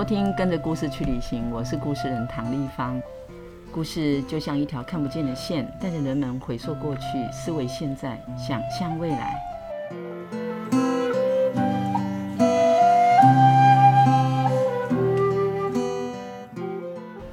收听《跟着故事去旅行》，我是故事人唐丽芳。故事就像一条看不见的线，带着人们回溯过去，思维现在，想象未来。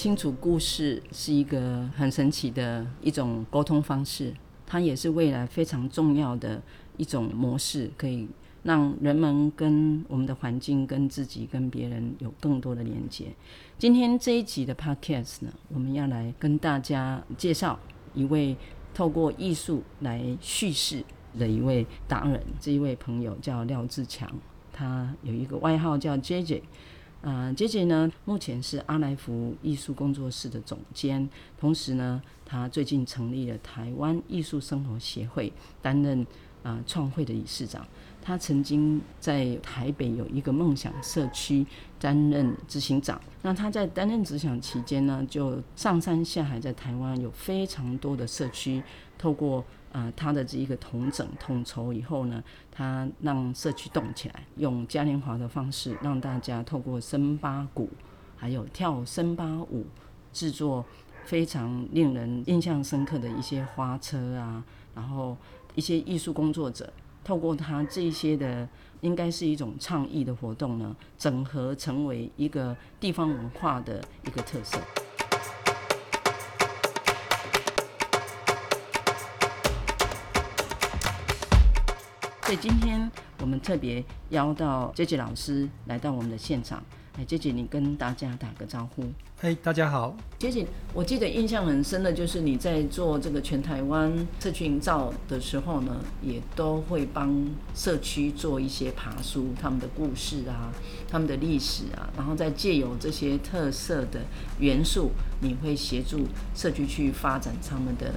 清楚，故事是一个很神奇的一种沟通方式，它也是未来非常重要的一种模式，可以让人们跟我们的环境、跟自己、跟别人有更多的连接。今天这一集的 Podcast 呢，我们要来跟大家介绍一位透过艺术来叙事的一位达人，这一位朋友叫廖志强，他有一个外号叫 JJ。呃，杰杰呢，目前是阿来福艺术工作室的总监，同时呢，他最近成立了台湾艺术生活协会，担任啊创会的理事长。他曾经在台北有一个梦想社区担任执行长。那他在担任执行期间呢，就上山下海，在台湾有非常多的社区，透过。啊、他的这一个统整统筹以后呢，他让社区动起来，用嘉年华的方式，让大家透过森巴鼓，还有跳森巴舞，制作非常令人印象深刻的一些花车啊，然后一些艺术工作者，透过他这些的，应该是一种倡议的活动呢，整合成为一个地方文化的一个特色。所以今天我们特别邀到 JJ 老师来到我们的现场。哎，JJ，你跟大家打个招呼。嘿，大家好。JJ，我记得印象很深的就是你在做这个全台湾社区营造的时候呢，也都会帮社区做一些爬书，他们的故事啊，他们的历史啊，然后再借由这些特色的元素，你会协助社区去发展他们的。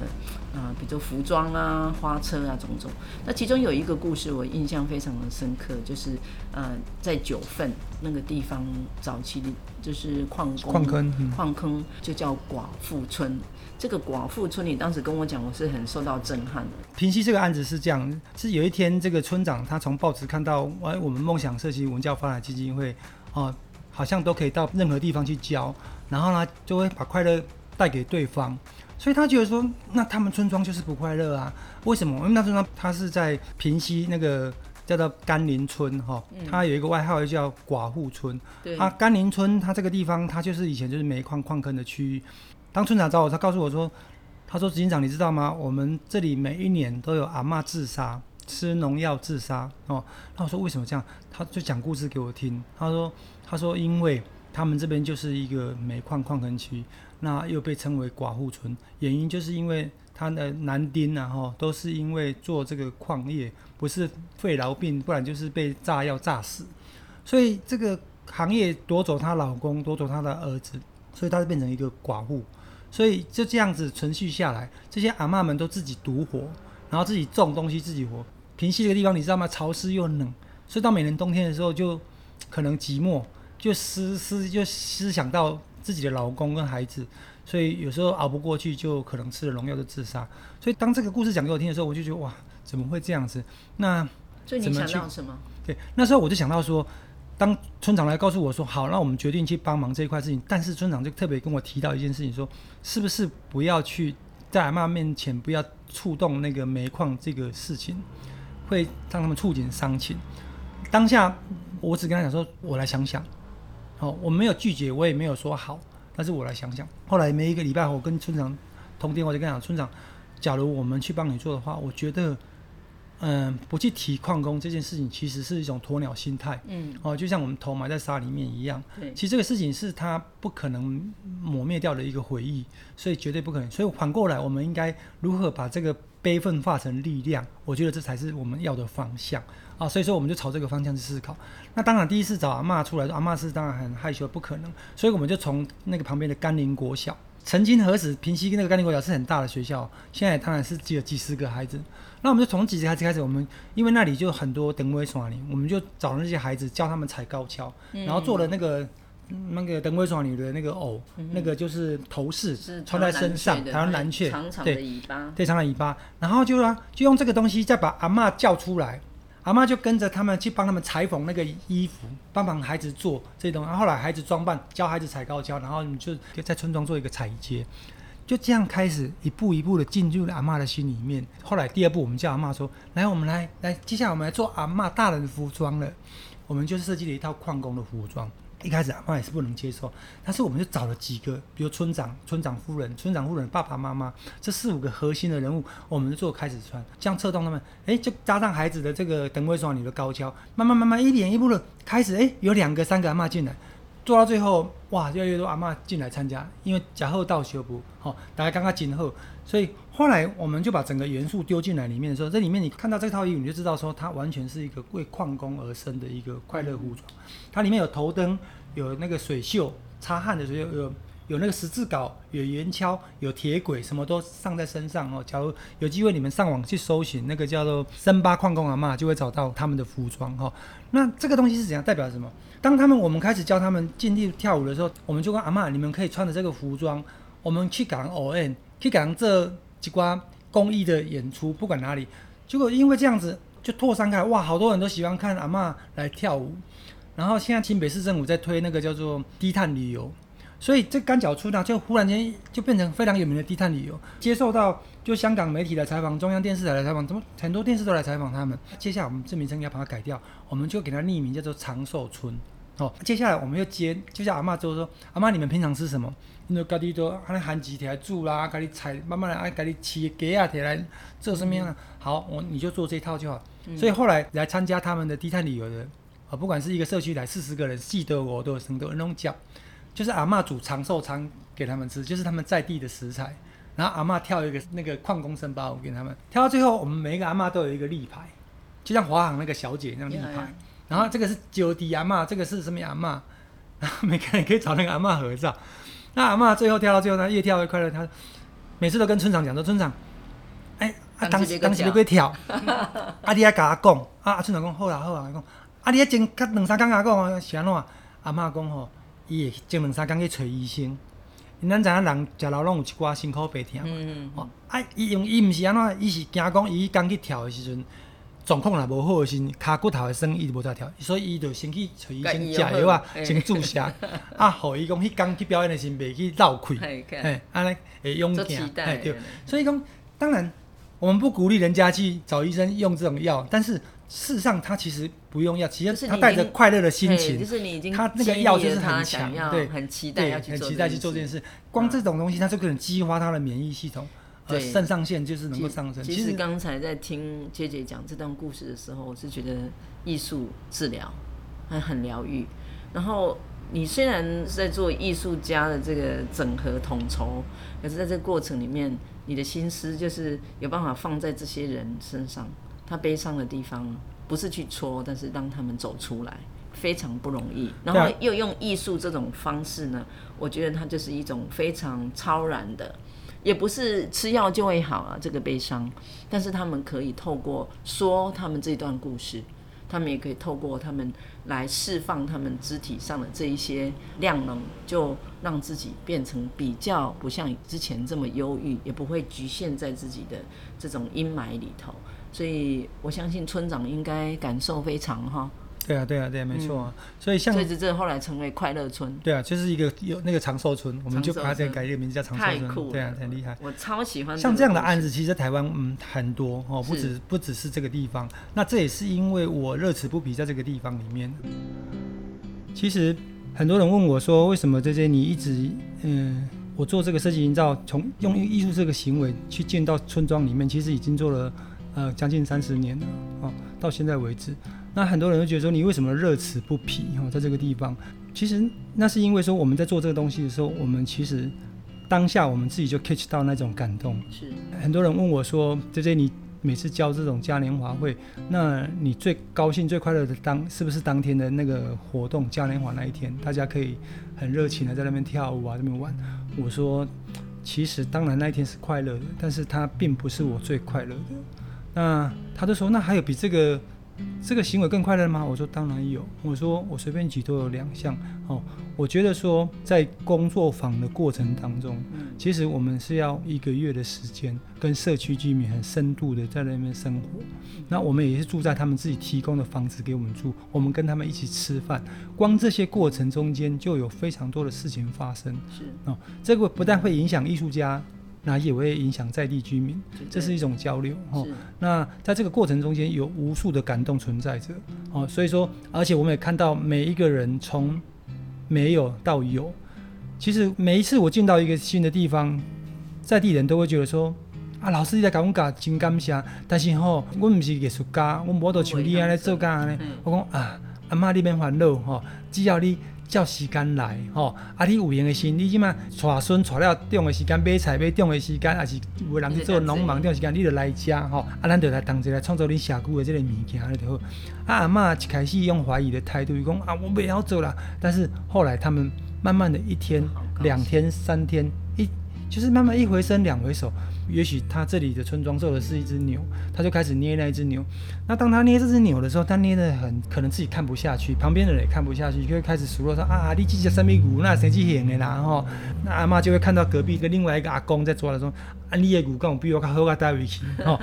啊，比如服装啊、花车啊，种种。那其中有一个故事，我印象非常的深刻，就是呃，在九份那个地方，早期的就是矿工、矿坑、矿坑，就叫寡妇村。这个寡妇村，你当时跟我讲，我是很受到震撼的。平息这个案子是这样，是有一天这个村长他从报纸看到，哎，我们梦想社区文教发展基金会，哦，好像都可以到任何地方去教，然后呢，就会把快乐带给对方。所以他觉得说，那他们村庄就是不快乐啊？为什么？因为那村庄他是在平西那个叫做甘霖村哈，他有一个外号叫寡妇村。对。啊，甘霖村他这个地方，他就是以前就是煤矿矿坑的区域。当村长找我，他告诉我说，他说执行长，你知道吗？我们这里每一年都有阿嬷自杀，吃农药自杀哦。那我说为什么这样？他就讲故事给我听。他说，他说因为他们这边就是一个煤矿矿坑区。那又被称为寡妇村，原因就是因为他的男丁啊，哈，都是因为做这个矿业，不是肺痨病，不然就是被炸药炸死，所以这个行业夺走她老公，夺走她的儿子，所以她就变成一个寡妇，所以就这样子存续下来，这些阿嬷们都自己独活，然后自己种东西自己活。平溪这个地方你知道吗？潮湿又冷，所以到每年冬天的时候就可能寂寞，就思思就思想到。自己的老公跟孩子，所以有时候熬不过去，就可能吃了农药就自杀。所以当这个故事讲给我听的时候，我就觉得哇，怎么会这样子？那所以你想到什么？对，那时候我就想到说，当村长来告诉我说，好，那我们决定去帮忙这一块事情。但是村长就特别跟我提到一件事情，说是不是不要去在阿嬷面前不要触动那个煤矿这个事情，会让他们触景伤情。当下我只跟他讲说，我来想想。哦，我没有拒绝，我也没有说好，但是我来想想。后来每一个礼拜，我跟村长通电话，就跟他讲，村长，假如我们去帮你做的话，我觉得。嗯，不去提矿工这件事情，其实是一种鸵鸟心态。嗯，哦，就像我们头埋在沙里面一样。对，其实这个事情是他不可能抹灭掉的一个回忆，所以绝对不可能。所以反过来，我们应该如何把这个悲愤化成力量？我觉得这才是我们要的方向啊。所以说，我们就朝这个方向去思考。那当然，第一次找阿嬷出来，阿嬷是当然很害羞，不可能。所以我们就从那个旁边的甘霖国小。曾经何时平溪那个甘霖国小是很大的学校，现在当然是只有几十个孩子。那我们就从几十个孩子开始，我们因为那里就很多灯会耍尼，我们就找那些孩子教他们踩高跷，嗯、然后做了那个那个灯会耍尼的那个偶，嗯、那个就是头饰穿在身上，台湾蓝雀，长长的尾巴，对，长长的尾巴，然后就说就用这个东西再把阿嬷叫出来。阿妈就跟着他们去帮他们裁缝那个衣服，帮忙孩子做这些东西。后来孩子装扮，教孩子踩高跷，然后你就在村庄做一个踩街，就这样开始一步一步的进入了阿妈的心里面。后来第二步，我们叫阿妈说：“来，我们来来，接下来我们来做阿妈大人的服装了。”我们就设计了一套矿工的服装。一开始阿妈也是不能接受，但是我们就找了几个，比如村长、村长夫人、村长夫人爸爸妈妈这四五个核心的人物，我们就做开始穿，这样策动他们，哎，就加上孩子的这个等位双女的高跷，慢慢慢慢一点一步的开始，哎，有两个三个阿妈进来，做到最后，哇，越来越多阿妈进来参加，因为假后到修补，好，大家刚刚今后，所以后来我们就把整个元素丢进来里面的时候，这里面你看到这套衣服，你就知道说它完全是一个为矿工而生的一个快乐服装，它里面有头灯。有那个水袖擦汗的时候，有有那个十字镐，有圆锹，有铁轨，什么都上在身上哦。假如有机会，你们上网去搜寻那个叫做森巴矿工阿嬷，就会找到他们的服装哈。那这个东西是怎样？代表什么？当他们我们开始教他们尽力跳舞的时候，我们就跟阿嬷，你们可以穿着这个服装，我们去港 ON，去港这几关公益的演出，不管哪里。结果因为这样子就扩散开，哇，好多人都喜欢看阿嬷来跳舞。然后现在清北市政府在推那个叫做低碳旅游，所以这干脚村呢，就忽然间就变成非常有名的低碳旅游，接受到就香港媒体来采访，中央电视台来采访，怎么很多电视都来采访他们。接下来我们这名称要把它改掉，我们就给它匿名叫做长寿村。哦，接下来我们又接，就像阿嬷就说，阿嬷你们平常吃什么？你就家里都还含几条煮啦，家里采慢慢来，爱家里切鸡啊，铁来做什么样？好，我你就做这一套就好。所以后来来参加他们的低碳旅游的。啊不管是一个社区来四十个人，记得我都有生多那种讲，就是阿嬷煮长寿餐给他们吃，就是他们在地的食材。然后阿嬷跳一个那个矿工森巴舞给他们，跳到最后，我们每一个阿嬷都有一个立牌，就像华航那个小姐那样立牌。Yeah, yeah. 然后这个是九弟阿嬷，这个是什么阿嬷？然 后每个人可以找那个阿嬷合照。那阿嬷最后跳到最后，她越跳越快乐。她每次都跟村长讲说：“村长，哎，啊当时当时你会跳，阿弟还跟我讲，啊村长讲好啦好啦，讲。”啊！你还前较两三工阿讲是安怎？阿嬷讲吼，伊会前两三工去找医生。因咱知影人食老拢有一寡辛苦白疼。嗯哦，啊，伊用伊毋是安怎？伊是惊讲伊刚去跳的时阵状况若无好的时阵，骹骨头会酸，伊就无再跳。所以伊就先去找医生，食药啊，先注射。啊，互伊讲迄工去表演的时阵袂去绕气。嘿，安尼会勇健。哎，对。所以讲，当然我们不鼓励人家去找医生用这种药，但是。事实上，他其实不用药，其实他带着快乐的心情，就是你已经他那个药就是很强，对，很期待很期待去做这件事。光这种东西，它就可能激发他的免疫系统，对，肾上腺就是能够上升。其实刚才在听姐姐讲这段故事的时候，我是觉得艺术治疗还很疗愈。然后你虽然在做艺术家的这个整合统筹，可是在这个过程里面，你的心思就是有办法放在这些人身上。他悲伤的地方不是去戳，但是让他们走出来非常不容易。然后又用艺术这种方式呢，我觉得它就是一种非常超然的，也不是吃药就会好啊，这个悲伤。但是他们可以透过说他们这段故事，他们也可以透过他们来释放他们肢体上的这一些量能，就让自己变成比较不像之前这么忧郁，也不会局限在自己的这种阴霾里头。所以我相信村长应该感受非常哈。对啊，对啊，对啊，没错啊。所以像，所以这后来成为快乐村。对啊，就是一个有那个长寿村，我们就把它这改一个名字叫长寿村。太酷了，对啊，很厉害。我超喜欢。像这样的案子，其实在台湾嗯很多哦，不止不只是这个地方。那这也是因为我乐此不疲在这个地方里面。其实很多人问我说，为什么这些你一直嗯，我做这个设计营造，从用艺术这个行为去建到村庄里面，其实已经做了呃将近三十年了哦，到现在为止。那很多人都觉得说，你为什么乐此不疲哦，在这个地方？其实那是因为说我们在做这个东西的时候，我们其实当下我们自己就 catch 到那种感动。是很多人问我说，这些你每次教这种嘉年华会，那你最高兴、最快乐的当是不是当天的那个活动嘉年华那一天，大家可以很热情的在那边跳舞啊，那边玩？我说，其实当然那一天是快乐的，但是它并不是我最快乐的。那他就说，那还有比这个？这个行为更快乐吗？我说当然有。我说我随便举都有两项。哦，我觉得说在工作坊的过程当中，其实我们是要一个月的时间，跟社区居民很深度的在那边生活。那我们也是住在他们自己提供的房子给我们住，我们跟他们一起吃饭。光这些过程中间就有非常多的事情发生。是哦，这个不但会影响艺术家。那也会影响在地居民，这是一种交流哦。那在这个过程中间，有无数的感动存在着哦。所以说，而且我们也看到每一个人从没有到有。其实每一次我进到一个新的地方，在地人都会觉得说：“啊，老师你在讲我讲真感谢。”但是吼，我不是艺术家，我无都像你安尼做干呢。我讲啊，阿妈你别烦恼吼，只要你。叫时间来吼，啊！你有闲的时，你即马带孙带了种的时间，买菜买种的时间，还是有人去做农忙种时间，你就来遮吼。啊，咱就来同齐来创造你社区的这个物件，安尼就好。啊，阿嬷一开始用怀疑的态度，伊讲啊，我袂晓做啦。但是后来他们慢慢的一天、两天、三天，一就是慢慢一回生两回熟。也许他这里的村庄做的是一只牛，他就开始捏那一只牛。那当他捏这只牛的时候，他捏的很可能自己看不下去，旁边的人也看不下去，就会开始数落说啊，你这只什么牛，那谁去养的啦？吼，那阿妈就会看到隔壁跟另外一个阿公在抓的说，啊，你的牛跟我比我较好，我带回去。哦，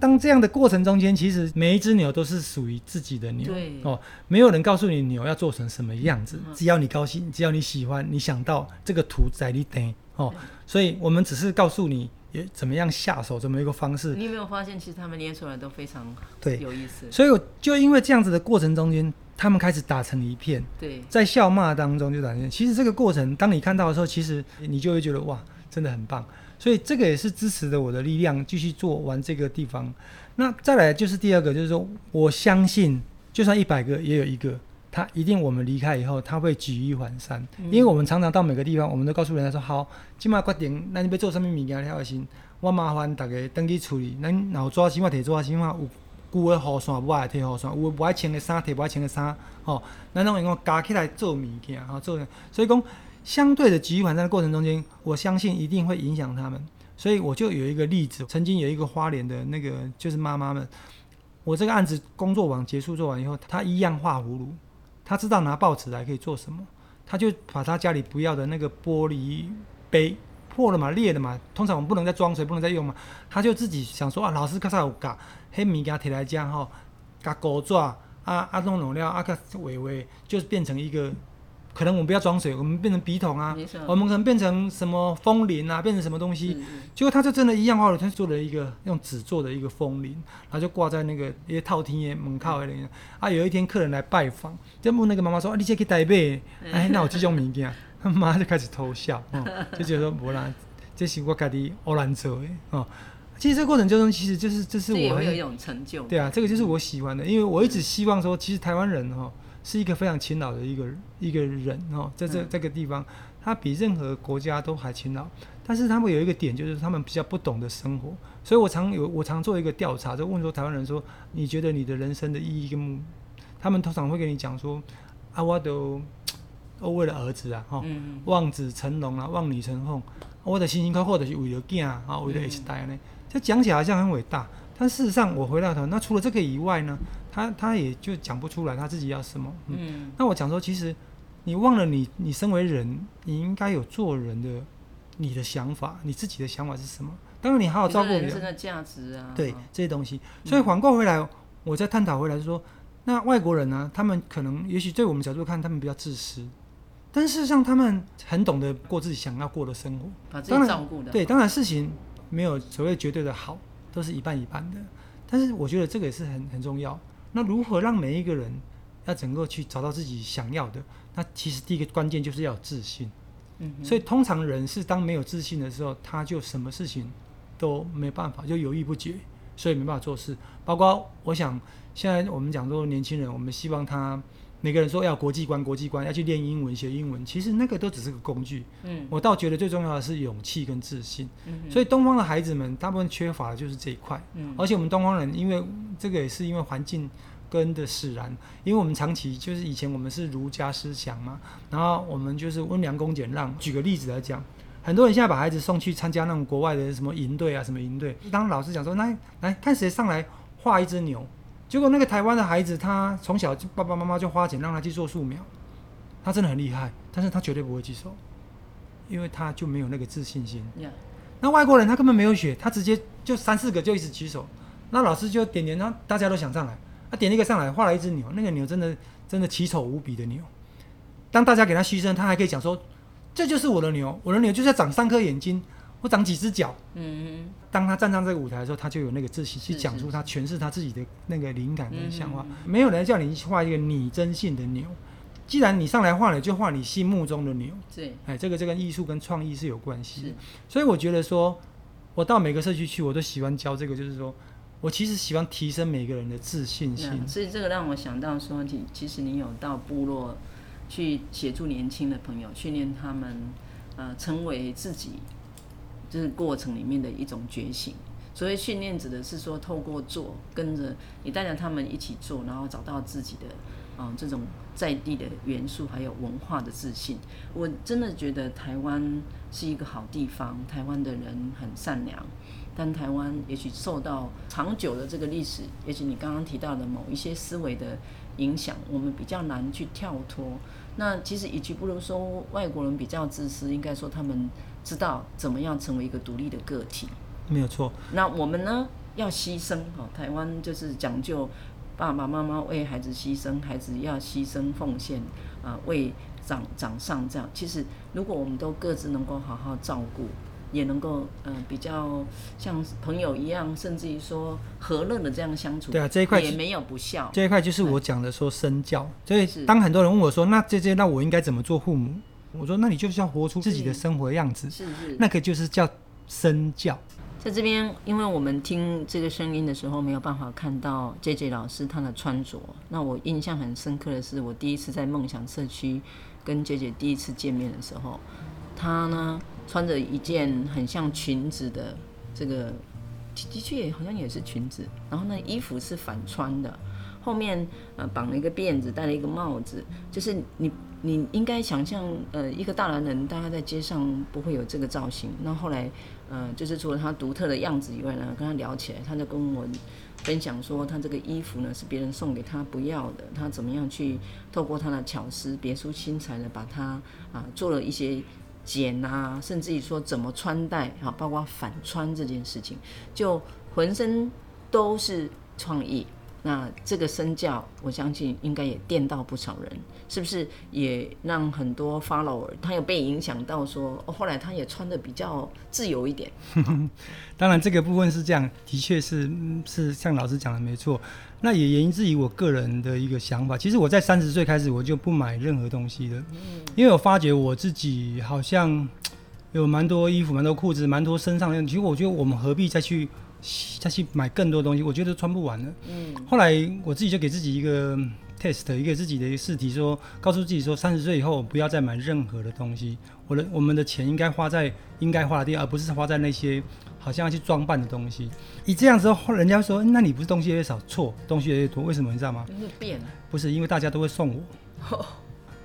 当这样的过程中间，其实每一只牛都是属于自己的牛。对。哦，没有人告诉你牛要做成什么样子，只要你高兴，只要你喜欢，你想到这个图在你等哦，所以我们只是告诉你。也怎么样下手，怎么一个方式？你有没有发现，其实他们捏出来都非常对有意思。所以我就因为这样子的过程中间，他们开始打成一片。对，在笑骂当中就打成一片。其实这个过程，当你看到的时候，其实你就会觉得哇，真的很棒。所以这个也是支持着我的力量，继续做完这个地方。那再来就是第二个，就是说我相信，就算一百个也有一个。他一定，我们离开以后，他会举一反三，因为我们常常到每个地方，我们都告诉人家说：好，今麦决定，那你要做什么物件，你小心，我麻烦大家登记处理。咱脑抓起码提抓起码有旧的雨伞，不爱提雨伞；有不爱穿的衫，提不爱穿的衫。吼，那种用加起来做物件，哈，做。所以讲，相对的举一反三的过程中间，我相信一定会影响他们。所以我就有一个例子，曾经有一个花莲的那个就是妈妈们，我这个案子工作完结束做完以后，她一样画葫芦。他知道拿报纸来可以做什么，他就把他家里不要的那个玻璃杯破了嘛，裂了嘛，通常我们不能再装水，不能再用嘛，他就自己想说啊，老师刚才有讲，黑米给他提来讲吼，加钩爪啊啊弄弄了啊个微微，就是变成一个。可能我们不要装水，我们变成笔筒啊，我们可能变成什么风铃啊，变成什么东西，结果他就真的一样画了，他做了一个用纸做的一个风铃，然后就挂在那个一些套厅的门口。啊，有一天客人来拜访，就问那个妈妈说：“啊，你这去台北？哎，那我这种物件。”他妈就开始偷笑，哦、就觉得说：“不然，这是我家己偶然做的哦。”其实这个过程中，其实就是这是我有一种成就。对啊，这个就是我喜欢的，因为我一直希望说，其实台湾人哈、哦。是一个非常勤劳的一个一个人哦，在这这个地方，他比任何国家都还勤劳。但是他们有一个点，就是他们比较不懂得生活。所以我常有我常做一个调查，就问说台湾人说，你觉得你的人生的意义跟目？他们通常会跟你讲说，啊，我都都为了儿子啊，哈，望子成龙啊，望女成凤，我的辛辛苦苦的是为了囝啊，为了下一代呢。这讲起来好像很伟大，但事实上我回到头，那除了这个以外呢？他他也就讲不出来他自己要什么。嗯，嗯，那我讲说，其实你忘了你你身为人，你应该有做人的你的想法，你自己的想法是什么？当然你好好照顾人生的价值啊，对这些东西。所以反过回来，嗯、我再探讨回来是说，那外国人呢、啊，他们可能也许对我们角度看，他们比较自私，但事实上他们很懂得过自己想要过的生活，把自己照顾的。对，当然事情没有所谓绝对的好，都是一半一半的。但是我觉得这个也是很很重要。那如何让每一个人要整个去找到自己想要的，那其实第一个关键就是要有自信。嗯，所以通常人是当没有自信的时候，他就什么事情都没办法，就犹豫不决，所以没办法做事。包括我想，现在我们讲说年轻人，我们希望他。每个人说要国际观，国际观要去练英文、学英文，其实那个都只是个工具。嗯，我倒觉得最重要的是勇气跟自信。嗯，所以东方的孩子们大部分缺乏的就是这一块。嗯，而且我们东方人，因为这个也是因为环境跟的使然，因为我们长期就是以前我们是儒家思想嘛，然后我们就是温良恭俭让。举个例子来讲，很多人现在把孩子送去参加那种国外的什么营队啊，什么营队，当老师讲说，来来看谁上来画一只牛。结果那个台湾的孩子，他从小就爸爸妈妈就花钱让他去做素描，他真的很厉害，但是他绝对不会举手，因为他就没有那个自信心。Yeah. 那外国人他根本没有学，他直接就三四个就一直举手，那老师就点点，然后大家都想上来，他点一个上来，画了一只牛，那个牛真的真的奇丑无比的牛。当大家给他嘘声，他还可以讲说，这就是我的牛，我的牛就是要长三颗眼睛。我长几只脚，嗯，当他站上这个舞台的时候，他就有那个自信去讲出他诠释他自己的那个灵感跟想法。没有人叫你画一个拟真性的牛，既然你上来画了，就画你心目中的牛。对，哎，这个这跟艺术跟创意是有关系的。所以我觉得说，我到每个社区去，我都喜欢教这个，就是说我其实喜欢提升每个人的自信心。所以这个让我想到说，你其实你有到部落去协助年轻的朋友，训练他们，呃，成为自己。就是过程里面的一种觉醒，所以训练指的是说，透过做，跟着你带着他们一起做，然后找到自己的，嗯，这种在地的元素，还有文化的自信。我真的觉得台湾是一个好地方，台湾的人很善良，但台湾也许受到长久的这个历史，也许你刚刚提到的某一些思维的影响，我们比较难去跳脱。那其实，与其不如说外国人比较自私，应该说他们。知道怎么样成为一个独立的个体，没有错。那我们呢，要牺牲哦。台湾就是讲究爸爸妈妈为孩子牺牲，孩子要牺牲奉献啊、呃，为长长上这样。其实，如果我们都各自能够好好照顾，也能够嗯、呃、比较像朋友一样，甚至于说和乐的这样相处。对啊，这一块也没有不孝。这一块就是我讲的说身教。所以当很多人问我说：“那这些，那我应该怎么做父母？”我说，那你就是要活出自己的生活样子，是是，那个就是叫身教。在这边，因为我们听这个声音的时候，没有办法看到 JJ 老师他的穿着。那我印象很深刻的是，我第一次在梦想社区跟 JJ 第一次见面的时候，他呢穿着一件很像裙子的这个，的确也好像也是裙子，然后那衣服是反穿的，后面呃绑了一个辫子，戴了一个帽子，就是你。你应该想象，呃，一个大男人，大概在街上不会有这个造型。那后来，呃，就是除了他独特的样子以外呢，跟他聊起来，他就跟我分享说，他这个衣服呢是别人送给他不要的，他怎么样去透过他的巧思、别出心裁的把它啊、做了一些剪啊，甚至于说怎么穿戴啊，包括反穿这件事情，就浑身都是创意。那这个身教，我相信应该也电到不少人，是不是？也让很多 follower 他有被影响到说，说哦，后来他也穿的比较自由一点。当然，这个部分是这样，的确是是像老师讲的没错。那也源自于我个人的一个想法。其实我在三十岁开始，我就不买任何东西了，因为我发觉我自己好像有蛮多衣服、蛮多裤子、蛮多身上的。其实我觉得我们何必再去。再去买更多东西，我觉得穿不完了。嗯，后来我自己就给自己一个 test，一个自己的一个试题说，说告诉自己说，三十岁以后不要再买任何的东西。我的我们的钱应该花在应该花的地方，而不是花在那些好像要去装扮的东西。你这样之后，人家说，那你不是东西越少？错，东西越越多。为什么你知道吗？变了。不是，因为大家都会送我。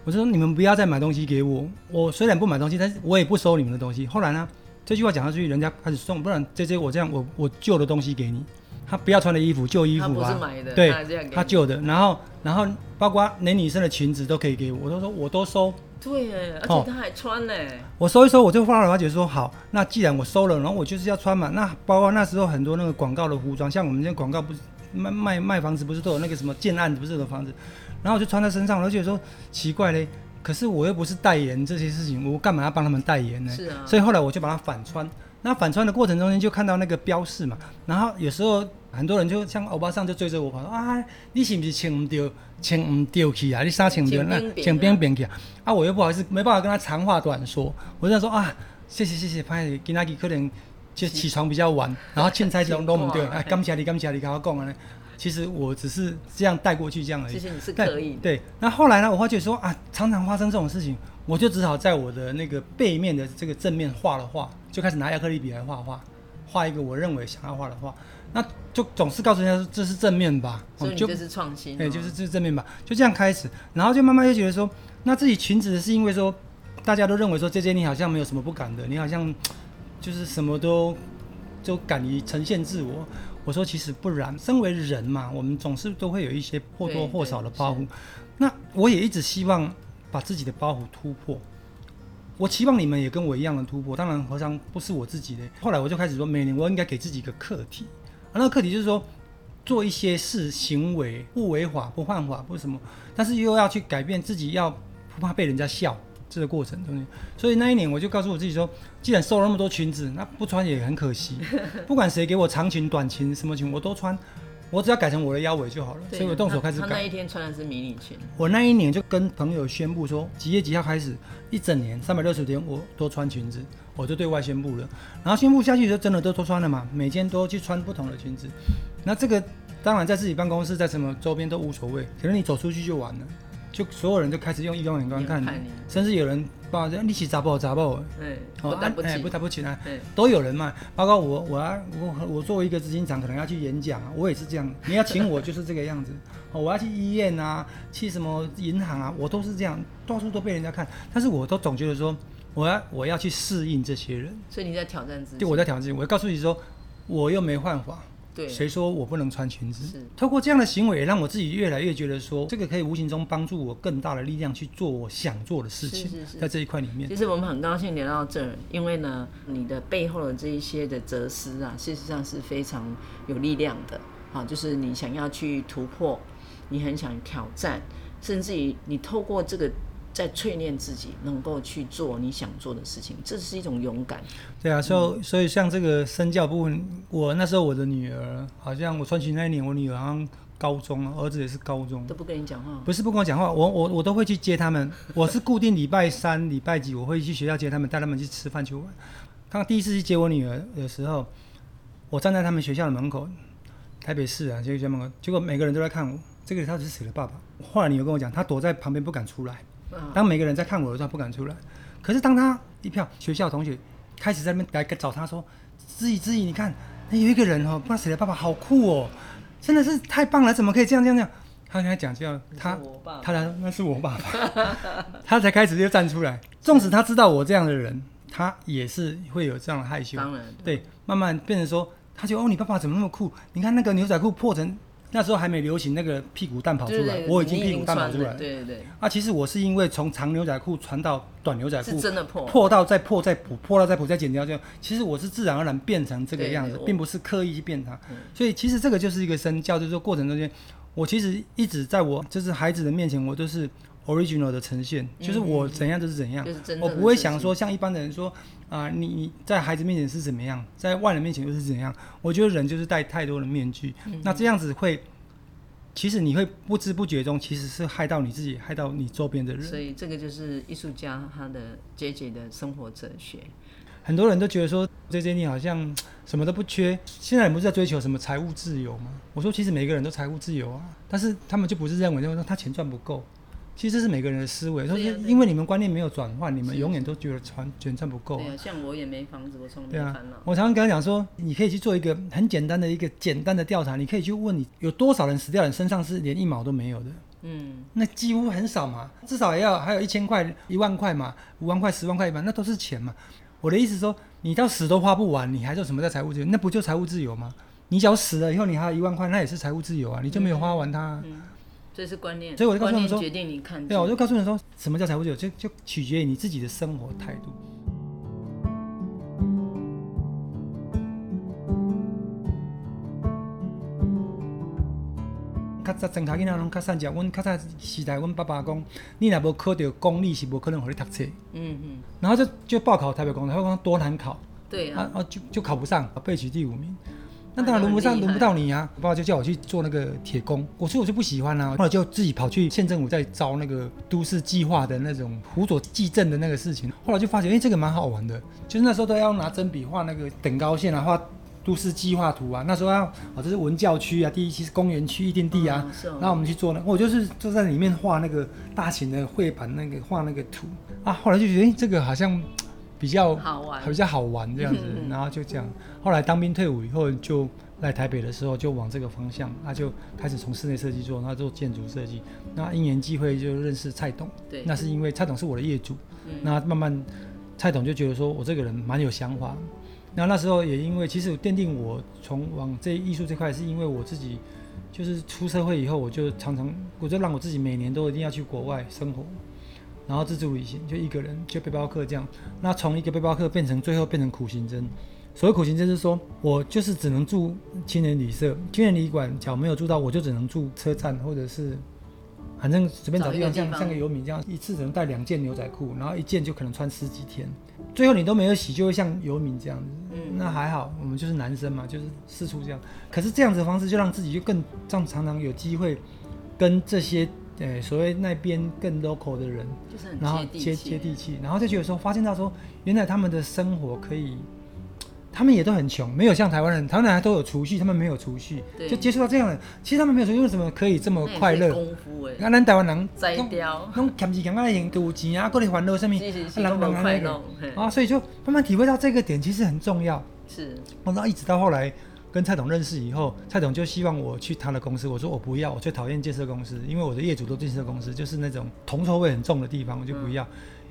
我说你们不要再买东西给我。我虽然不买东西，但是我也不收你们的东西。后来呢？这句话讲下去，人家开始送，不然这些我这样，我我旧的东西给你，他不要穿的衣服，旧衣服啊，对，他旧的，然后然后包括连女生的裙子都可以给我，我都说我都收，对，而且他还穿呢、哦，我收一收，我就发了，我姐说好，那既然我收了，然后我就是要穿嘛，那包括那时候很多那个广告的服装，像我们这广告不是卖卖卖房子不是都有那个什么建案不是有房子，然后我就穿在身上，而且说奇怪嘞。可是我又不是代言这些事情，我干嘛要帮他们代言呢？是啊。所以后来我就把它反穿。那反穿的过程中间就看到那个标示嘛，然后有时候很多人就像欧巴桑就追着我跑说啊，你是不是穿唔掉，穿唔掉去啊？你啥穿唔对？那穿边边去啊？啊，我又不好意思，没办法跟他长话短说，我就说啊，谢谢谢谢，拍今仔日可能就起床比较晚，然后凊彩拢拢唔对，啊，感谢你，感谢你，跟我讲啊。其实我只是这样带过去这样而已。其实你是可以。对，那后来呢？我发觉说啊，常常发生这种事情，我就只好在我的那个背面的这个正面画了画，就开始拿亚克力笔来画画，画一个我认为想要画的画。那就总是告诉人家说这是正面吧，所以你就是创新。对，就是这是正面吧，就这样开始，然后就慢慢就觉得说，那自己裙子是因为说大家都认为说这件你好像没有什么不敢的，你好像就是什么都都敢于呈现自我。我说其实不然，身为人嘛，我们总是都会有一些或多或少的包袱。那我也一直希望把自己的包袱突破。我期望你们也跟我一样的突破。当然，何尝不是我自己的。后来我就开始说，每年我应该给自己一个课题。啊，那个课题就是说，做一些事行为不违法、不犯法、不什么，但是又要去改变自己，要不怕被人家笑。这个过程中间？所以那一年我就告诉我自己说，既然收了那么多裙子，那不穿也很可惜。不管谁给我长裙、短裙、什么裙，我都穿。我只要改成我的腰围就好了。所以我动手开始改。他那一天穿的是迷你裙。我那一年就跟朋友宣布说，几月几号开始，一整年三百六十天我都穿裙子，我就对外宣布了。然后宣布下去就真的都都穿了嘛，每天都去穿不同的裙子。那这个当然在自己办公室，在什么周边都无所谓，可能你走出去就完了。就所有人就开始用异样眼光看你，甚至有人把你起砸爆砸爆，对，不打不起，不打不起来，都有人嘛。包括我，我啊，我我作为一个执行长，可能要去演讲啊，我也是这样。你要请我就是这个样子，哦，我要去医院啊，去什么银行啊，我都是这样，到处都被人家看。但是我都总觉得说，我要我要去适应这些人。所以你在挑战自己？对，我在挑战自己。我要告诉你说，我又没犯法。谁说我不能穿裙子？是透过这样的行为，让我自己越来越觉得说，这个可以无形中帮助我更大的力量去做我想做的事情。是是是，在这一块里面，其实我们很高兴聊到这儿，因为呢，你的背后的这一些的哲思啊，事实上是非常有力量的。好，就是你想要去突破，你很想挑战，甚至于你透过这个。在淬炼自己，能够去做你想做的事情，这是一种勇敢。对啊，所以、嗯、所以像这个身教部分，我那时候我的女儿，好像我穿裙那一年，我女儿好像高中，儿子也是高中，都不跟你讲话。不是不跟我讲话，我我我都会去接他们。我是固定礼拜三、礼拜几，我会去学校接他们，带他们去吃饭去玩。刚第一次去接我女儿的时候，我站在他们学校的门口，台北市啊，就学校门口，结果每个人都在看我，这个他是谁的爸爸？后来女儿跟我讲，他躲在旁边不敢出来。当每个人在看我的时候，不敢出来。可是当他一票学校同学开始在那边来找他说：“知怡，知怡，你看，那有一个人哦，不知道谁的爸爸，好酷哦，真的是太棒了，怎么可以这样这样这样？”他跟他讲叫他，他来说那是我爸爸，他才开始就站出来。纵使他知道我这样的人，他也是会有这样的害羞。当然，对，慢慢变成说，他就哦，你爸爸怎么那么酷？你看那个牛仔裤破成。那时候还没流行那个屁股蛋跑出来，我已经屁股蛋跑出来。对对对。啊，其实我是因为从长牛仔裤穿到短牛仔裤，真的破，破到再破再补，破到再补再剪掉，就其实我是自然而然变成这个样子，并不是刻意去变它。所以其实这个就是一个身教，就是说过程中间，我其实一直在我就是孩子的面前，我都是 original 的呈现，就是我怎样就是怎样，嗯、我不会想说像一般的人说。啊、呃，你你在孩子面前是怎么样，在外人面前又是怎样？我觉得人就是戴太多的面具，嗯、那这样子会，其实你会不知不觉中其实是害到你自己，害到你周边的人。所以这个就是艺术家他的 JJ 的生活哲学。很多人都觉得说 JJ 你好像什么都不缺，现在你不是在追求什么财务自由吗？我说其实每个人都财务自由啊，但是他们就不是认为，认为说他钱赚不够。其实这是每个人的思维，就是因为你们观念没有转换，你们永远都觉得钱钱赚不够。对啊，像我也没房子，我从来没烦恼。对啊，我常常跟他讲说，你可以去做一个很简单的一个简单的调查，你可以去问你有多少人死掉，人身上是连一毛都没有的。嗯，那几乎很少嘛，至少也要还有一千块、一万块嘛，五万块、十万块、一般，那都是钱嘛。我的意思说，你到死都花不完，你还做什么叫财务自由？那不就财务自由吗？你只要死了以后，你还有一万块，那也是财务自由啊，你就没有花完它啊。嗯嗯这是观念，所以我就告诉你说，决定你看。对啊，我就告诉你说，什么叫财务自由，就就取决于你自己的生活态度。较早真卡囡仔拢较善食，阮较早时代，阮爸爸讲，你若无考到公立，是无可能互你读册。嗯嗯。然后就就报考台北工，台北工多难考。对啊。啊就就考不上，被取第五名。那当然轮不上，轮不到你啊！我爸爸就叫我去做那个铁工，我说我就不喜欢啊。后来就自己跑去县政府在招那个都市计划的那种辅佐计政的那个事情。后来就发现，哎、欸，这个蛮好玩的。就是那时候都要拿针笔画那个等高线啊，画都市计划图啊。那时候要，哦，这是文教区啊，第一期是公园区预定地啊。然后、嗯哦、我们去做呢，我就是就在里面画那个大型的绘板，那个画那个图啊。后来就觉得，哎、欸，这个好像。比较好玩，比较好玩这样子，然后就这样。后来当兵退伍以后，就来台北的时候，就往这个方向，那就开始从室内设计做，那做建筑设计。那因缘际会就认识蔡董，对，那是因为蔡董是我的业主。那慢慢蔡董就觉得说我这个人蛮有想法。那那时候也因为，其实奠定我从往这艺术这块，是因为我自己就是出社会以后，我就常常我就让我自己每年都一定要去国外生活。然后自助旅行，就一个人，就背包客这样。那从一个背包客变成最后变成苦行僧。所谓苦行僧是说，我就是只能住青年旅社、青年旅馆，假如没有住到，我就只能住车站或者是，反正随便找地方，像像个游民这样，一次只能带两件牛仔裤，然后一件就可能穿十几天。最后你都没有洗，就会像游民这样子。嗯，那还好，我们就是男生嘛，就是四处这样。可是这样子的方式就让自己就更这样，常常有机会跟这些。对，所谓那边更 local 的人，然后接接地气，然后就觉得说，发现到说，原来他们的生活可以，他们也都很穷，没有像台湾人，台湾人还都有储蓄，他们没有储蓄，就接触到这样的，其实他们没有储蓄，为什么可以这么快乐？功夫哎，那咱台湾人摘掉，弄捡起捡来用赌钱啊，过来烦恼什么？人人快乐啊，所以就慢慢体会到这个点其实很重要。是，然后一直到后来。跟蔡总认识以后，蔡总就希望我去他的公司，我说我不要，我最讨厌建设公司，因为我的业主都建设公司，就是那种铜臭味很重的地方，我就不要。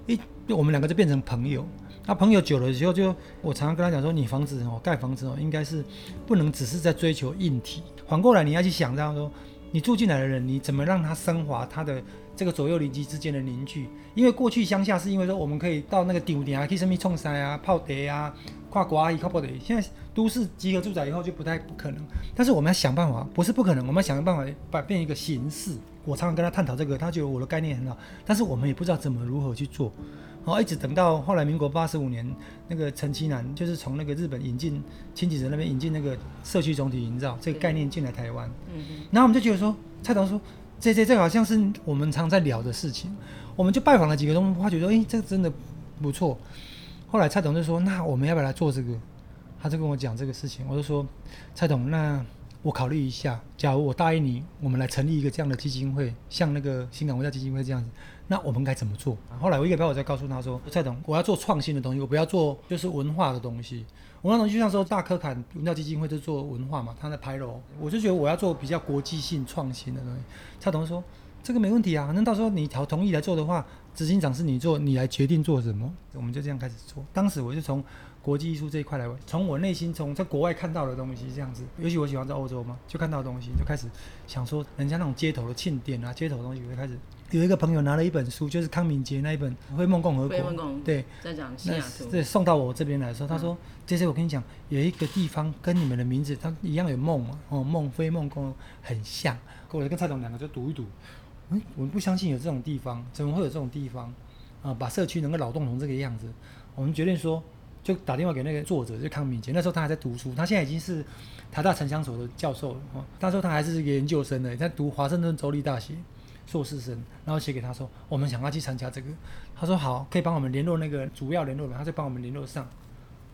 一，我们两个就变成朋友。那朋友久了以后，就我常常跟他讲说，你房子哦，盖房子哦，应该是不能只是在追求硬体，反过来你要去想，这样说，你住进来的人，你怎么让他升华他的这个左右邻居之间的邻居？因为过去乡下是因为说我们可以到那个顶点啊，去什么冲山啊、泡茶啊。跨国阿姨靠不得，现在都市集合住宅以后就不太不可能。但是我们要想办法，不是不可能，我们要想个办法把变一个形式。我常常跟他探讨这个，他觉得我的概念很好，但是我们也不知道怎么如何去做。然后一直等到后来民国八十五年，那个陈其南就是从那个日本引进清井泽那边引进那个社区总体营造这个概念进来台湾。嗯嗯。然后我们就觉得说，蔡董说这这这好像是我们常在聊的事情，我们就拜访了几个东西，发觉得，哎，这个真的不错。后来蔡董就说：“那我们要不要来做这个？”他就跟我讲这个事情。我就说：“蔡董，那我考虑一下。假如我答应你，我们来成立一个这样的基金会，像那个新港文教基金会这样子，那我们该怎么做？”后来我一个朋友在告诉他说：“蔡总，我要做创新的东西，我不要做就是文化的东西。文化东西就像说大科坎文教基金会就做文化嘛，他在拍楼，我就觉得我要做比较国际性创新的东西。”蔡董说。这个没问题啊，那到时候你调同意来做的话，执行长是你做，你来决定做什么，我们就这样开始做。当时我就从国际艺术这一块来，从我内心从在国外看到的东西这样子，尤其我喜欢在欧洲嘛，就看到的东西就开始想说，人家那种街头的庆典啊，街头的东西，我就开始有一个朋友拿了一本书，就是康敏杰那一本《灰梦共和国》，对，在讲西雅图，对，送到我这边来的时候，他说：“这些我跟你讲，有一个地方跟你们的名字，它一样有梦嘛，哦，梦灰梦共很像。”我就跟蔡总两个就读一读。嗯，我们不相信有这种地方，怎么会有这种地方？啊，把社区能够扰动成这个样子，我们决定说，就打电话给那个作者，就康敏杰。那时候他还在读书，他现在已经是台大城乡所的教授了。哦，那时候他还是一个研究生呢，在读华盛顿州立大学硕士生。然后写给他说，我们想要去参加这个。他说好，可以帮我们联络那个主要联络人，他就帮我们联络上。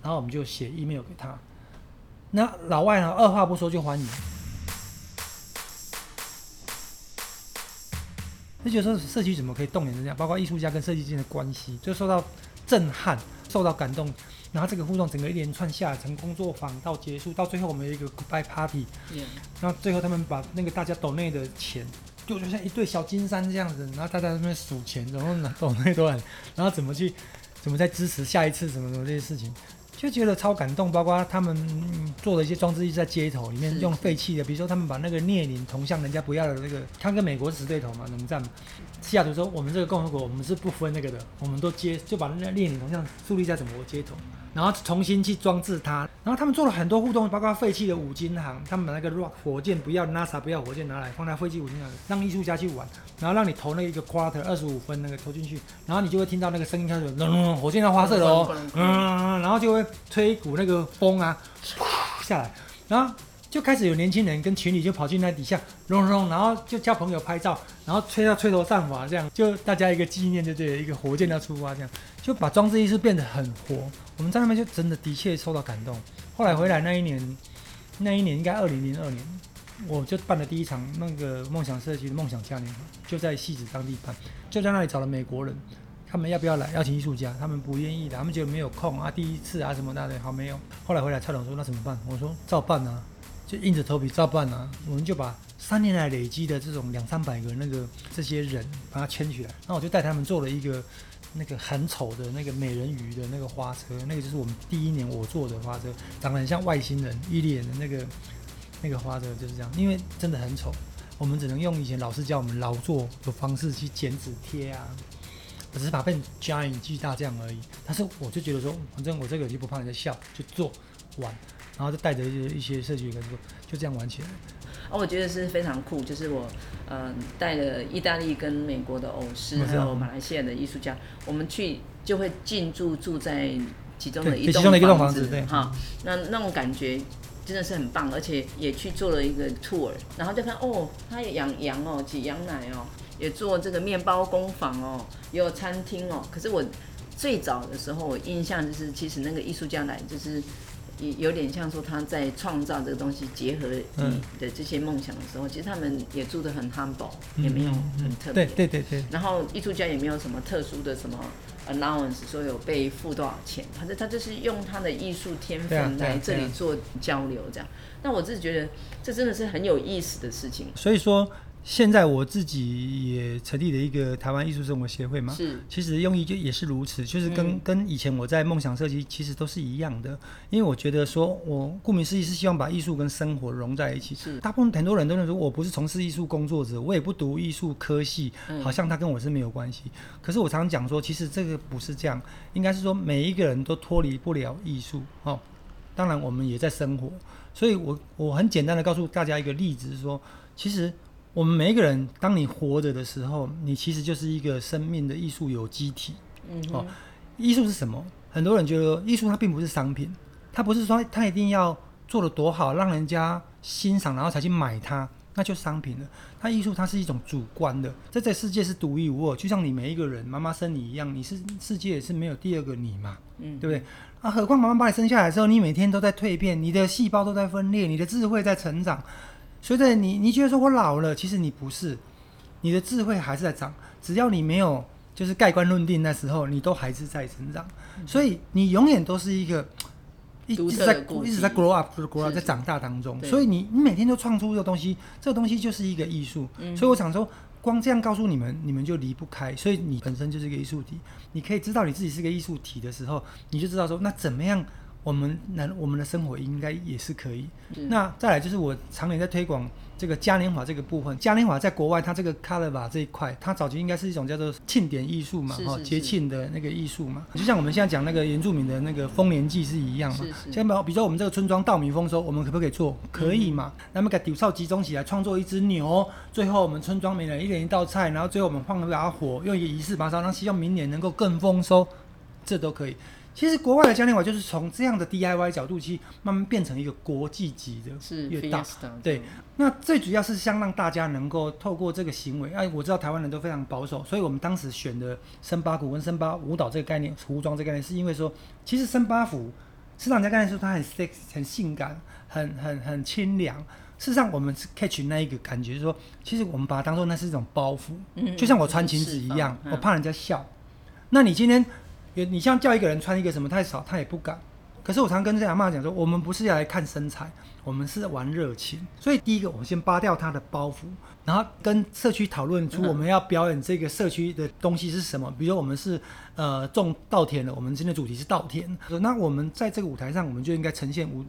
然后我们就写 email 给他。那老外呢，二话不说就欢迎。就觉得说社区怎么可以动员成这样，包括艺术家跟设计之间的关系，就受到震撼，受到感动。然后这个互动整个一连串下来，从工作坊到结束，到最后我们有一个 goodbye party。后最后他们把那个大家抖内的钱，就就像一对小金山这样子，然后大家在那边数钱，然后拿抖内多少，然后怎么去，怎么再支持下一次什么什么这些事情。就觉得超感动，包括他们做的一些装置，一直在街头里面用废弃的，比如说他们把那个列宁铜像，人家不要的那个，他跟美国死对头嘛，冷战嘛。西雅图说，我们这个共和国，我们是不分那个的，我们都接，就把那列宁铜像树立在整个街头。然后重新去装置它，然后他们做了很多互动，包括废弃的五金行，他们把那个 rock 火箭不要，NASA 不要火箭拿来放在废弃五金行，让艺术家去玩，然后让你投那一个 quarter 二十五分那个投进去，然后你就会听到那个声音开始，嗯，火箭要发射了哦，嗯，然后就会吹一股那个风啊，下来。然后就开始有年轻人跟群里就跑去那底下，隆隆，然后就叫朋友拍照，然后吹到吹头散发，这样就大家一个纪念，就对，一个火箭要出发，这样就把装置艺术变得很活。我们在那边就真的的确受到感动。后来回来那一年，那一年应该二零零二年，我就办了第一场那个梦想社区的梦想嘉年华，就在戏子当地办，就在那里找了美国人。他们要不要来邀请艺术家？他们不愿意的，他们觉得没有空啊，第一次啊什么的，好没有。后来回来，蔡总说那怎么办？我说照办啊，就硬着头皮照办啊。我们就把三年来累积的这种两三百个那个这些人把它牵起来，那我就带他们做了一个那个很丑的那个美人鱼的那个花车，那个就是我们第一年我做的花车，长得很像外星人一脸的那个那个花车就是这样，因为真的很丑，我们只能用以前老师教我们劳作的方式去剪纸贴啊。只是把它变 giant 巨大这样而已，但是我就觉得说，反正我这个就不怕人家笑，就做玩，然后就带着一些一些设计跟做，就这样玩起来。哦，我觉得是非常酷，就是我呃带了意大利跟美国的偶师，还有马来西亚的艺术家，我们去就会进驻住在其中的一栋房子，哈，那那种感觉真的是很棒，而且也去做了一个 tour，然后就看哦，他也养羊哦，挤羊奶哦。也做这个面包工坊哦，也有餐厅哦。可是我最早的时候，我印象就是，其实那个艺术家来，就是也有点像说他在创造这个东西，结合你的这些梦想的时候，其实他们也住得很 humble，也没有很特别。对对对对。然后艺术家也没有什么特殊的什么 allowance，说有被付多少钱，反正他就是用他的艺术天分来这里做交流这样。那我自己觉得这真的是很有意思的事情。所以说。现在我自己也成立了一个台湾艺术生活协会嘛，是，其实用意就也是如此，就是跟、嗯、跟以前我在梦想设计其实都是一样的，因为我觉得说，我顾名思义是希望把艺术跟生活融在一起。是，大部分很多人都认为说我不是从事艺术工作者，我也不读艺术科系，好像他跟我是没有关系。嗯、可是我常常讲说，其实这个不是这样，应该是说每一个人都脱离不了艺术哦。当然我们也在生活，所以我我很简单的告诉大家一个例子是说，其实。我们每一个人，当你活着的时候，你其实就是一个生命的艺术有机体。嗯，哦，艺术是什么？很多人觉得艺术它并不是商品，它不是说它一定要做的多好，让人家欣赏然后才去买它，那就商品了。它艺术它是一种主观的，在这世界是独一无二，就像你每一个人，妈妈生你一样，你是世界也是没有第二个你嘛，嗯，对不对？啊，何况妈妈把你生下来的时候，你每天都在蜕变，你的细胞都在分裂，你的智慧在成长。所以，你你觉得说我老了，其实你不是，你的智慧还是在长。只要你没有就是盖棺论定，那时候你都还是在成长。嗯、所以你永远都是一个一直在一直在 grow up，grow up 在长大当中。所以你你每天都创出这个东西，这个东西就是一个艺术。嗯、所以我想说，光这样告诉你们，你们就离不开。所以你本身就是一个艺术体，你可以知道你自己是个艺术体的时候，你就知道说那怎么样。我们能，我们的生活应该也是可以。那再来就是我常年在推广这个嘉年华这个部分。嘉年华在国外，它这个 Carnival 这一块，它早期应该是一种叫做庆典艺术嘛，哈，节庆的那个艺术嘛。就像我们现在讲那个原住民的那个丰年祭是一样嘛。像比比如说我们这个村庄稻米丰收，我们可不可以做？可以嘛？那么给丢少集中起来，创作一只牛，最后我们村庄每人一人一道菜，然后最后我们放一把火，用一个仪式把它烧，让希望明年能够更丰收，这都可以。其实国外的嘉年华就是从这样的 DIY 角度去慢慢变成一个国际级的，是越大。对，那最主要是想让大家能够透过这个行为，哎，我知道台湾人都非常保守，所以我们当时选的森巴鼓跟森巴舞蹈这个概念，服装这个概念，是因为说，其实森巴服是让人家概念说它很 sex 很性感，很很很清凉。事实上，我们是 catch 那一个感觉，就是说，其实我们把它当做那是一种包袱，嗯，就像我穿裙子一样，我怕人家笑。那你今天。你像叫一个人穿一个什么太少，他也不敢。可是我常跟这阿嬷讲说，我们不是要来看身材，我们是玩热情。所以第一个，我们先扒掉他的包袱，然后跟社区讨论出我们要表演这个社区的东西是什么。比如说我们是呃种稻田的，我们今天的主题是稻田。那我们在这个舞台上，我们就应该呈现舞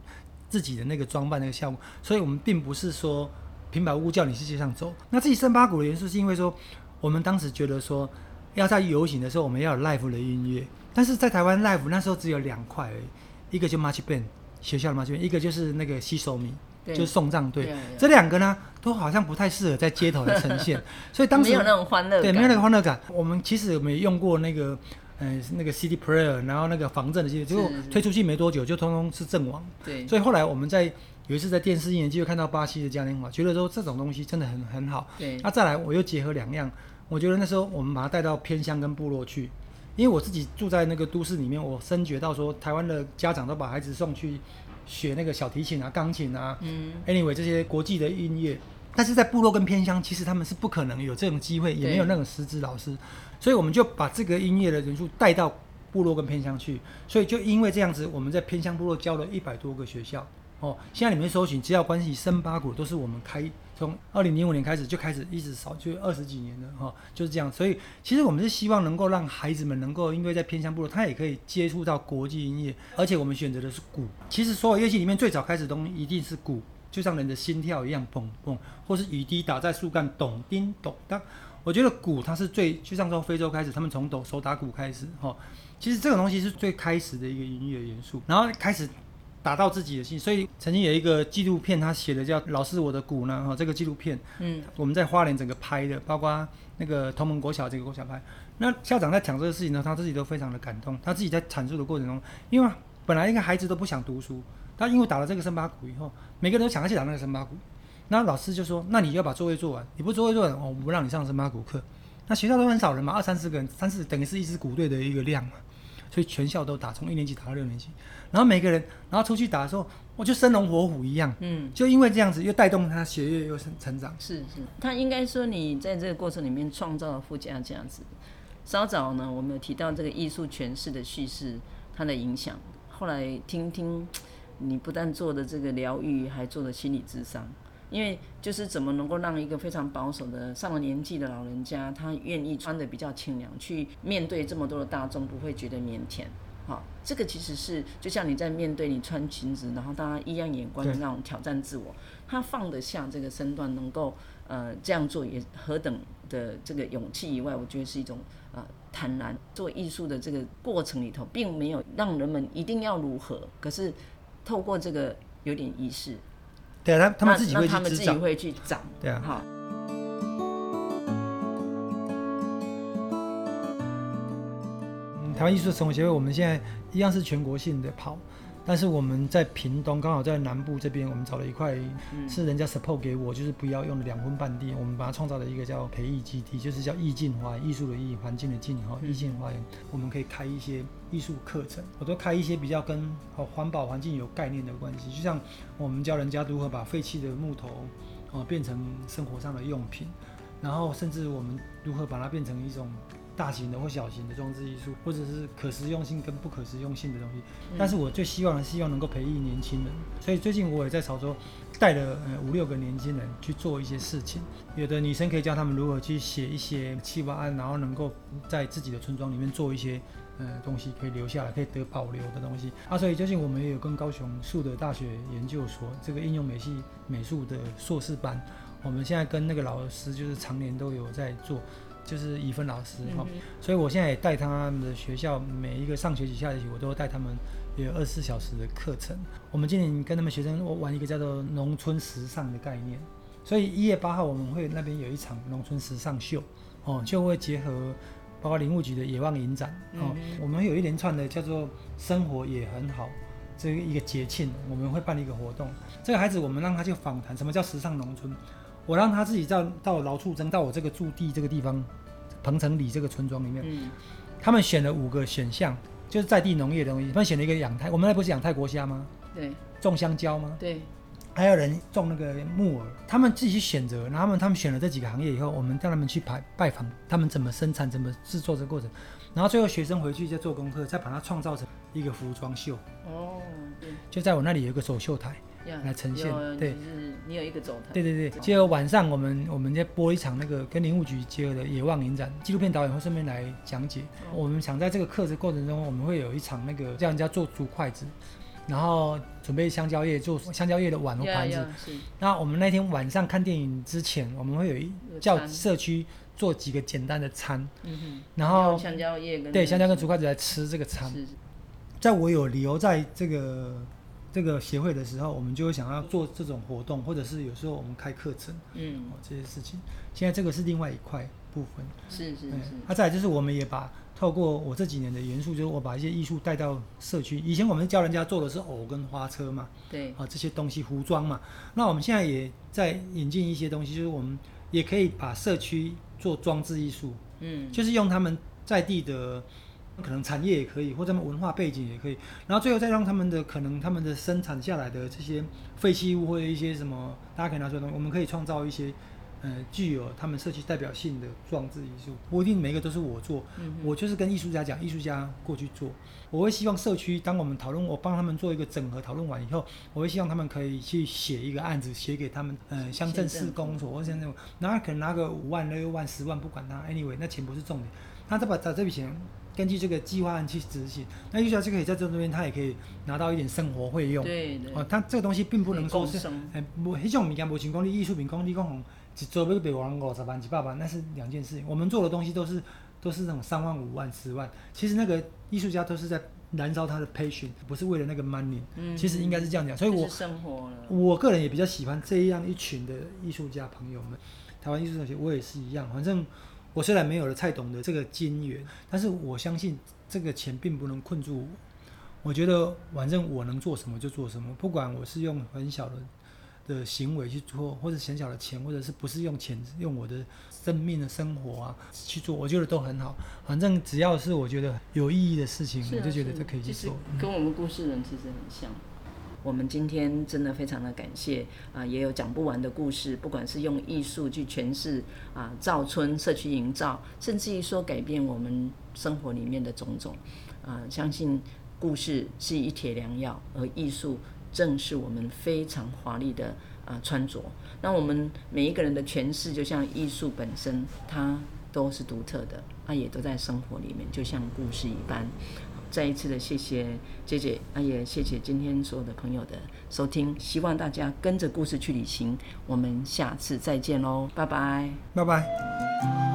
自己的那个装扮那个项目。所以我们并不是说平白无故叫你去街上走。那自己森巴鼓的元素是因为说，我们当时觉得说。要在游行的时候，我们要有 live 的音乐，但是在台湾 live 那时候只有两块而已，一个就 marching band 学校的 marching band，一个就是那个西索米，对。就是送葬队，这两个呢都好像不太适合在街头来呈现，所以当时没有那种欢乐，对，没有那个欢乐感。我们其实有没有用过那个嗯、呃，那个 CD player，然后那个防震的系列，结果推出去没多久就通通是阵亡。对，所以后来我们在有一次在电视一年机会看到巴西的嘉年华，觉得说这种东西真的很很好。对，那、啊、再来我又结合两样，我觉得那时候我们把它带到偏乡跟部落去，因为我自己住在那个都市里面，我深觉到说台湾的家长都把孩子送去学那个小提琴啊、钢琴啊，嗯，anyway 这些国际的音乐。但是在部落跟偏乡，其实他们是不可能有这种机会，也没有那种师资老师，所以我们就把这个音乐的人数带到部落跟偏乡去。所以就因为这样子，我们在偏乡部落教了一百多个学校。哦，现在你们搜寻，只要关系深巴鼓，都是我们开从二零零五年开始就开始一直扫，就二十几年了哈、就是这样。所以其实我们是希望能够让孩子们能够，因为在偏向部落，他也可以接触到国际音乐，而且我们选择的是鼓。其实所有乐器里面最早开始的东西一定是鼓。就像人的心跳一样，砰砰，或是雨滴打在树干，咚叮咚当。我觉得鼓它是最，就像从非洲开始，他们从抖手打鼓开始，哈，其实这种东西是最开始的一个音乐元素，然后开始打到自己的心。所以曾经有一个纪录片，他写的叫《老师我的鼓》呢，哈，这个纪录片，嗯，我们在花莲整个拍的，包括那个同盟国小这个国小拍。那校长在讲这个事情呢，他自己都非常的感动，他自己在阐述的过程中，因为本来一个孩子都不想读书。他因为打了这个森巴鼓以后，每个人都想要去打那个森巴鼓，那老师就说：“那你要把作业做完，你不作业做完，我不让你上森巴鼓课。”那学校都很少人嘛，二三十个人，三四等于是一支鼓队的一个量嘛，所以全校都打，从一年级打到六年级。然后每个人，然后出去打的时候，我就生龙活虎一样，嗯，就因为这样子，又带动他学业又成成长。是是，他应该说你在这个过程里面创造了附加价值。稍早呢，我们有提到这个艺术诠释的叙事，它的影响。后来听听。你不但做的这个疗愈，还做了心理智商，因为就是怎么能够让一个非常保守的上了年纪的老人家，他愿意穿得比较清凉，去面对这么多的大众，不会觉得腼腆。好，这个其实是就像你在面对你穿裙子，然后大家异样眼光的那种挑战自我，他放得下这个身段，能够呃这样做，也何等的这个勇气以外，我觉得是一种呃坦然。做艺术的这个过程里头，并没有让人们一定要如何，可是。透过这个有点仪式，对啊，他他们自己会去他们自己会去找，对啊，好。嗯，台湾艺术生活协会，我们现在一样是全国性的跑。但是我们在屏东，刚好在南部这边，我们找了一块是人家 support 给我，就是不要用的两分半地，我们把它创造了一个叫培育基地，就是叫艺境花园，艺术的艺，环境的境哈，艺境花园，我们可以开一些艺术课程，我都开一些比较跟哦环保环境有概念的关系，就像我们教人家如何把废弃的木头哦变成生活上的用品，然后甚至我们如何把它变成一种。大型的或小型的装置艺术，或者是可实用性跟不可实用性的东西。但是我最希望的，希望能够培育年轻人。所以最近我也在潮州带了呃五六个年轻人去做一些事情。有的女生可以教他们如何去写一些企划案，然后能够在自己的村庄里面做一些呃东西，可以留下来，可以得保留的东西。啊，所以最近我们也有跟高雄树德大学研究所这个应用美系美术的硕士班，我们现在跟那个老师就是常年都有在做。就是怡芬老师哈，嗯、所以我现在也带他们的学校，每一个上学期、下学期，我都带他们有二十四小时的课程。我们今年跟他们学生我玩一个叫做农村时尚的概念，所以一月八号我们会那边有一场农村时尚秀哦，就会结合包括林务局的野望影展哦，嗯、我们有一连串的叫做生活也很好这个一个节庆，我们会办一个活动。这个孩子我们让他去访谈什么叫时尚农村。我让他自己到到劳处征到我这个驻地这个地方，彭城里这个村庄里面，嗯、他们选了五个选项，就是在地农业的东西。他们选了一个养泰，我们那不是养泰国虾吗？对。种香蕉吗？对。还有人种那个木耳，他们自己选择，然后他们他们选了这几个行业以后，我们带他们去拜拜访，他们怎么生产，怎么制作这个过程，然后最后学生回去再做功课，再把它创造成一个服装秀。哦，对。就在我那里有一个走秀台。来呈现，对，是你有一个走台，对对对。结合晚上我们我们在播一场那个跟林务局结合的野望影展，纪录片导演会顺便来讲解。我们想在这个课程过程中，我们会有一场那个叫人家做竹筷子，然后准备香蕉叶做香蕉叶的碗和盘子。那我们那天晚上看电影之前，我们会有一叫社区做几个简单的餐，嗯然后香蕉叶跟对香蕉跟竹筷子来吃这个餐。在我有留在这个。这个协会的时候，我们就会想要做这种活动，或者是有时候我们开课程，嗯，哦这些事情。现在这个是另外一块部分。是是是。那、啊、再来就是我们也把透过我这几年的元素，就是我把一些艺术带到社区。以前我们教人家做的是偶跟花车嘛，对，啊这些东西服装嘛。那我们现在也在引进一些东西，就是我们也可以把社区做装置艺术，嗯，就是用他们在地的。可能产业也可以，或者他们文化背景也可以，然后最后再让他们的可能他们的生产下来的这些废弃物或者一些什么，大家可以拿出来，我们可以创造一些，呃，具有他们社区代表性的装置艺术。不一定每一个都是我做，嗯、我就是跟艺术家讲，艺术家过去做。我会希望社区，当我们讨论，我帮他们做一个整合讨论完以后，我会希望他们可以去写一个案子，写给他们，呃，乡镇市公所或者那种，拿可能拿个五万、六万、十万，不管他，anyway，那钱不是重点，他再把把这笔钱。根据这个计划案去执行，那艺术家就可以在这边，他也可以拿到一点生活费用。对对。哦，他这个东西并不能说是，哎，不，那种物件无情况，你艺术品工，你讲一做要给别人五十万、一百万，那是两件事情。我们做的东西都是都是那种三万、五万、十万。其实那个艺术家都是在燃烧他的 passion，不是为了那个 money。嗯。其实应该是这样讲，所以我生活了。我个人也比较喜欢这样一群的艺术家朋友们，台湾艺术家，我也是一样，反正。我虽然没有了蔡董的这个金源，但是我相信这个钱并不能困住我。我觉得反正我能做什么就做什么，不管我是用很小的的行为去做，或者很小的钱，或者是不是用钱，用我的生命的生活啊去做，我觉得都很好。反正只要是我觉得有意义的事情，啊、我就觉得这可以去做。跟我们故事人其实很像。我们今天真的非常的感谢啊、也有讲不完的故事，不管是用艺术去诠释啊，造村社区营造，甚至于说改变我们生活里面的种种啊、相信故事是一帖良药，而艺术正是我们非常华丽的啊、穿着。那我们每一个人的诠释，就像艺术本身，它都是独特的，它也都在生活里面，就像故事一般。再一次的谢谢姐姐，啊也谢谢今天所有的朋友的收听，希望大家跟着故事去旅行，我们下次再见喽，拜拜，拜拜。